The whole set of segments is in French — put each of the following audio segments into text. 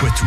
Poitou.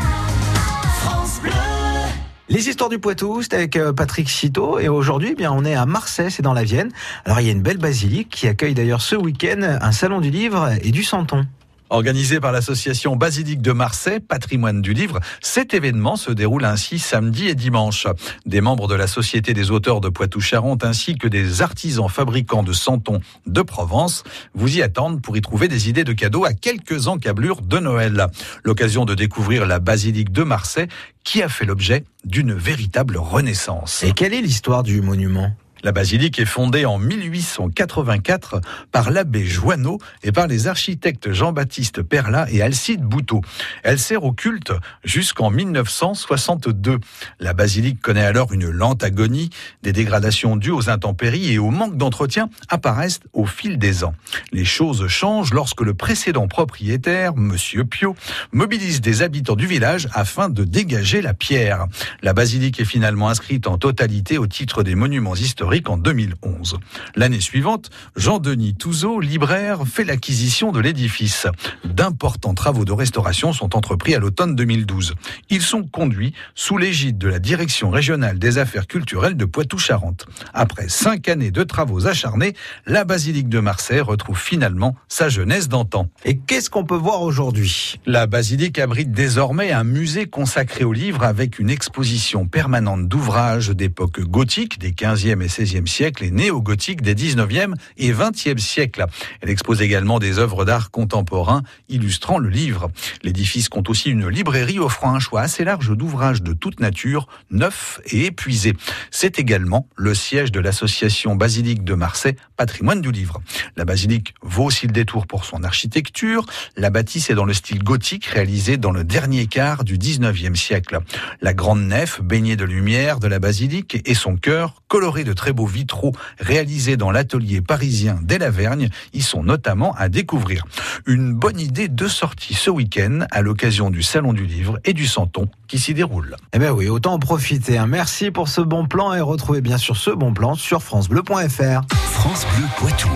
Les histoires du Poitou, c'est avec euh, Patrick Citeau et aujourd'hui, eh bien, on est à Marseille, c'est dans la Vienne. Alors, il y a une belle basilique qui accueille d'ailleurs ce week-end un salon du livre et du santon. Organisé par l'association Basilique de Marseille, Patrimoine du Livre, cet événement se déroule ainsi samedi et dimanche. Des membres de la Société des auteurs de Poitou-Charentes ainsi que des artisans fabricants de santons de Provence vous y attendent pour y trouver des idées de cadeaux à quelques encablures de Noël. L'occasion de découvrir la Basilique de Marseille qui a fait l'objet d'une véritable renaissance. Et quelle est l'histoire du monument? La basilique est fondée en 1884 par l'abbé Joanneau et par les architectes Jean-Baptiste Perla et Alcide Bouteau. Elle sert au culte jusqu'en 1962. La basilique connaît alors une lente agonie. Des dégradations dues aux intempéries et au manque d'entretien apparaissent au fil des ans. Les choses changent lorsque le précédent propriétaire, Monsieur Pio, mobilise des habitants du village afin de dégager la pierre. La basilique est finalement inscrite en totalité au titre des monuments historiques en 2011. L'année suivante, Jean-Denis Touzeau, libraire, fait l'acquisition de l'édifice. D'importants travaux de restauration sont entrepris à l'automne 2012. Ils sont conduits sous l'égide de la Direction régionale des affaires culturelles de Poitou-Charentes. Après cinq années de travaux acharnés, la basilique de Marseille retrouve finalement sa jeunesse d'antan. Et qu'est-ce qu'on peut voir aujourd'hui? La basilique abrite désormais un musée consacré aux livres avec une exposition permanente d'ouvrages d'époque gothique des 15e et 16 16 siècle et néo-gothique des 19e et 20e siècles. Elle expose également des œuvres d'art contemporain illustrant le livre. L'édifice compte aussi une librairie offrant un choix assez large d'ouvrages de toute nature, neufs et épuisés. C'est également le siège de l'association basilique de Marseille, patrimoine du livre. La basilique vaut aussi le détour pour son architecture. La bâtisse est dans le style gothique réalisé dans le dernier quart du 19e siècle. La grande nef, baignée de lumière de la basilique et son cœur coloré de très beaux vitraux réalisés dans l'atelier parisien des Lavergne y sont notamment à découvrir. Une bonne idée de sortie ce week-end à l'occasion du Salon du Livre et du Santon qui s'y déroule. Eh bien oui, autant en profiter. Hein. Merci pour ce bon plan et retrouvez bien sûr ce bon plan sur francebleu.fr. France Bleu Poitou.